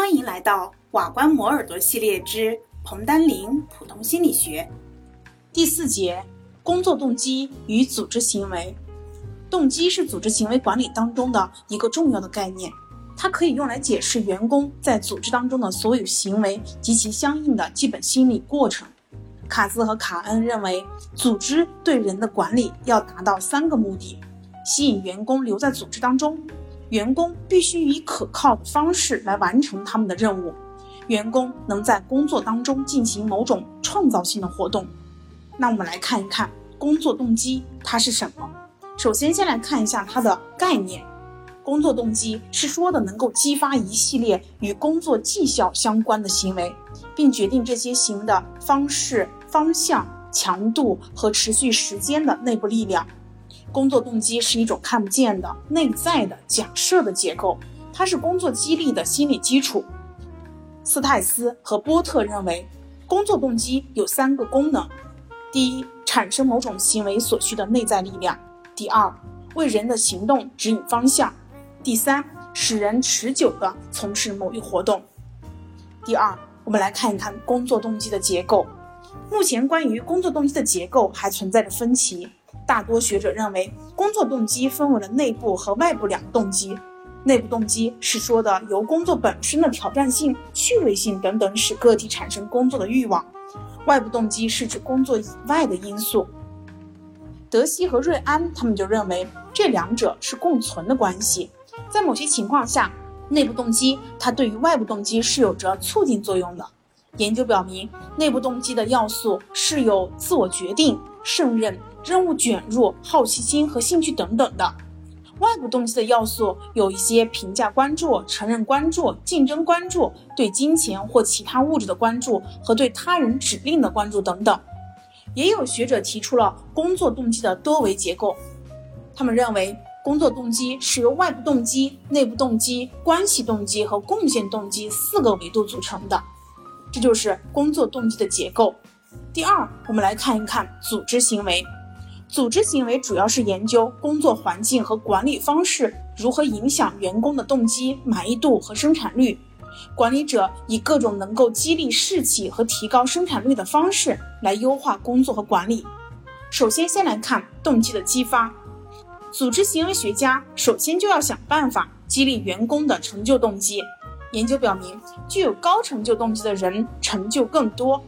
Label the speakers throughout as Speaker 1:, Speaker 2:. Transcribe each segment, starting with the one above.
Speaker 1: 欢迎来到瓦关摩耳朵系列之彭丹林普通心理学
Speaker 2: 第四节：工作动机与组织行为。动机是组织行为管理当中的一个重要的概念，它可以用来解释员工在组织当中的所有行为及其相应的基本心理过程。卡兹和卡恩认为，组织对人的管理要达到三个目的：吸引员工留在组织当中。员工必须以可靠的方式来完成他们的任务。员工能在工作当中进行某种创造性的活动。那我们来看一看工作动机它是什么。首先，先来看一下它的概念。工作动机是说的能够激发一系列与工作绩效相关的行为，并决定这些行为的方式、方向、强度和持续时间的内部力量。工作动机是一种看不见的内在的假设的结构，它是工作激励的心理基础。斯泰斯和波特认为，工作动机有三个功能：第一，产生某种行为所需的内在力量；第二，为人的行动指引方向；第三，使人持久地从事某一活动。第二，我们来看一看工作动机的结构。目前关于工作动机的结构还存在着分歧。大多学者认为，工作动机分为了内部和外部两个动机。内部动机是说的由工作本身的挑战性、趣味性等等使个体产生工作的欲望；外部动机是指工作以外的因素。德西和瑞安他们就认为这两者是共存的关系。在某些情况下，内部动机它对于外部动机是有着促进作用的。研究表明，内部动机的要素是有自我决定、胜任。任务卷入、好奇心和兴趣等等的外部动机的要素有一些评价关注、承认关注、竞争关注、对金钱或其他物质的关注和对他人指令的关注等等。也有学者提出了工作动机的多维结构，他们认为工作动机是由外部动机、内部动机、关系动机和贡献动机四个维度组成的。这就是工作动机的结构。第二，我们来看一看组织行为。组织行为主要是研究工作环境和管理方式如何影响员工的动机、满意度和生产率。管理者以各种能够激励士气和提高生产率的方式来优化工作和管理。首先，先来看动机的激发。组织行为学家首先就要想办法激励员工的成就动机。研究表明，具有高成就动机的人成就更多。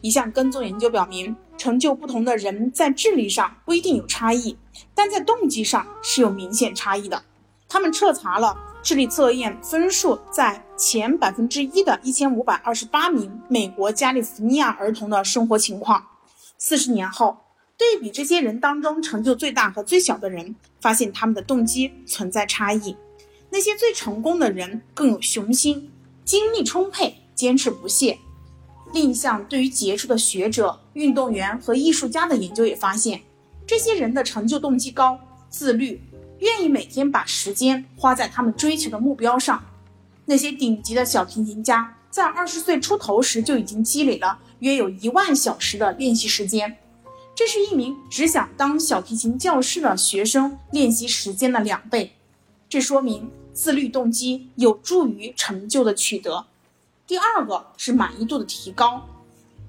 Speaker 2: 一项跟踪研究表明。成就不同的人在智力上不一定有差异，但在动机上是有明显差异的。他们彻查了智力测验分数在前百分之一的一千五百二十八名美国加利福尼亚儿童的生活情况。四十年后，对比这些人当中成就最大和最小的人，发现他们的动机存在差异。那些最成功的人更有雄心，精力充沛，坚持不懈。另一项对于杰出的学者、运动员和艺术家的研究也发现，这些人的成就动机高、自律，愿意每天把时间花在他们追求的目标上。那些顶级的小提琴家在二十岁出头时就已经积累了约有一万小时的练习时间，这是一名只想当小提琴教师的学生练习时间的两倍。这说明自律动机有助于成就的取得。第二个是满意度的提高，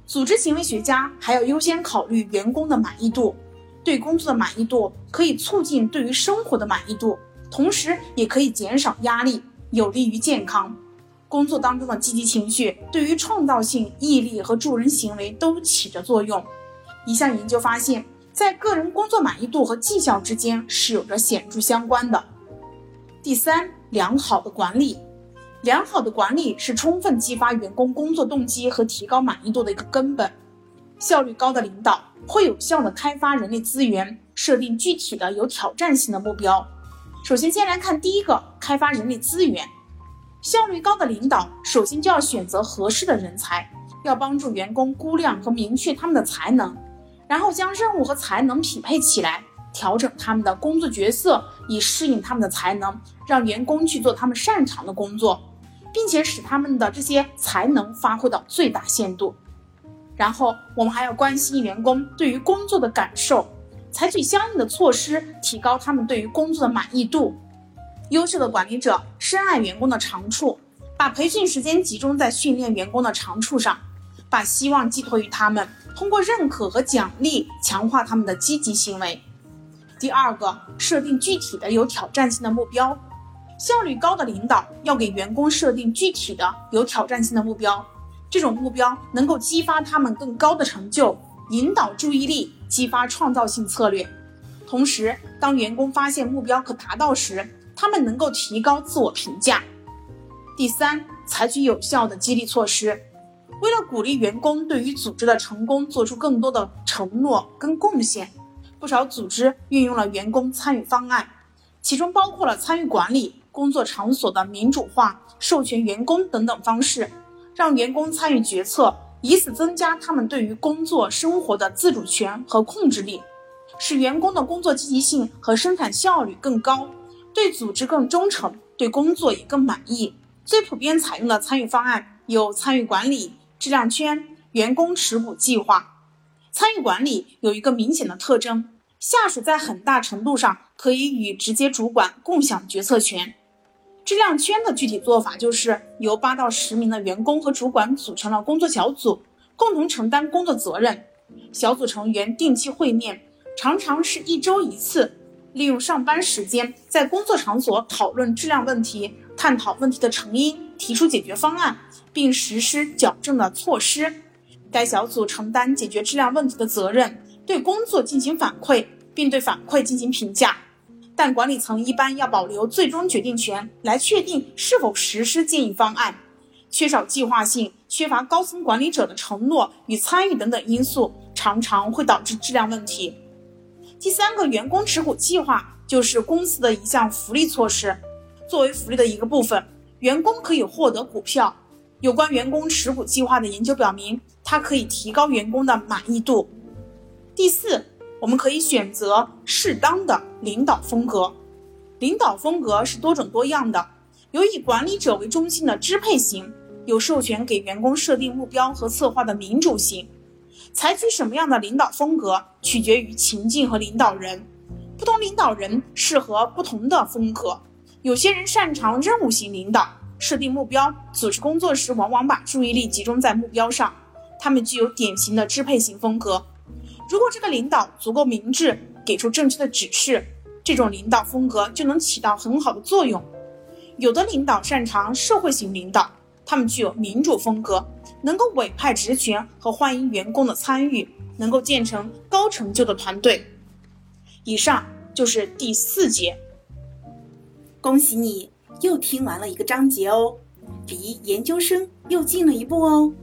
Speaker 2: 组织行为学家还要优先考虑员工的满意度。对工作的满意度可以促进对于生活的满意度，同时也可以减少压力，有利于健康。工作当中的积极情绪对于创造性、毅力和助人行为都起着作用。一项研究发现，在个人工作满意度和绩效之间是有着显著相关的。第三，良好的管理。良好的管理是充分激发员工工作动机和提高满意度的一个根本。效率高的领导会有效地开发人力资源，设定具体的有挑战性的目标。首先，先来看第一个，开发人力资源。效率高的领导首先就要选择合适的人才，要帮助员工估量和明确他们的才能，然后将任务和才能匹配起来，调整他们的工作角色，以适应他们的才能，让员工去做他们擅长的工作。并且使他们的这些才能发挥到最大限度。然后，我们还要关心员工对于工作的感受，采取相应的措施，提高他们对于工作的满意度。优秀的管理者深爱员工的长处，把培训时间集中在训练员工的长处上，把希望寄托于他们，通过认可和奖励强化他们的积极行为。第二个，设定具体的有挑战性的目标。效率高的领导要给员工设定具体的有挑战性的目标，这种目标能够激发他们更高的成就，引导注意力，激发创造性策略。同时，当员工发现目标可达到时，他们能够提高自我评价。第三，采取有效的激励措施，为了鼓励员工对于组织的成功做出更多的承诺跟贡献。不少组织运用了员工参与方案，其中包括了参与管理、工作场所的民主化、授权员工等等方式，让员工参与决策，以此增加他们对于工作生活的自主权和控制力，使员工的工作积极性和生产效率更高，对组织更忠诚，对工作也更满意。最普遍采用的参与方案有参与管理、质量圈、员工持股计划。参与管理有一个明显的特征，下属在很大程度上可以与直接主管共享决策权。质量圈的具体做法就是由八到十名的员工和主管组成了工作小组，共同承担工作责任。小组成员定期会面，常常是一周一次，利用上班时间在工作场所讨论质量问题，探讨问题的成因，提出解决方案，并实施矫正的措施。该小组承担解决质量问题的责任，对工作进行反馈，并对反馈进行评价。但管理层一般要保留最终决定权，来确定是否实施建议方案。缺少计划性、缺乏高层管理者的承诺与参与等等因素，常常会导致质量问题。第三个员工持股计划就是公司的一项福利措施，作为福利的一个部分，员工可以获得股票。有关员工持股计划的研究表明，它可以提高员工的满意度。第四，我们可以选择适当的领导风格。领导风格是多种多样的，有以管理者为中心的支配型，有授权给员工设定目标和策划的民主型。采取什么样的领导风格，取决于情境和领导人。不同领导人适合不同的风格。有些人擅长任务型领导。设定目标，组织工作时往往把注意力集中在目标上。他们具有典型的支配型风格。如果这个领导足够明智，给出正确的指示，这种领导风格就能起到很好的作用。有的领导擅长社会型领导，他们具有民主风格，能够委派职权和欢迎员工的参与，能够建成高成就的团队。以上就是第四节。
Speaker 1: 恭喜你！又听完了一个章节哦，离研究生又近了一步哦。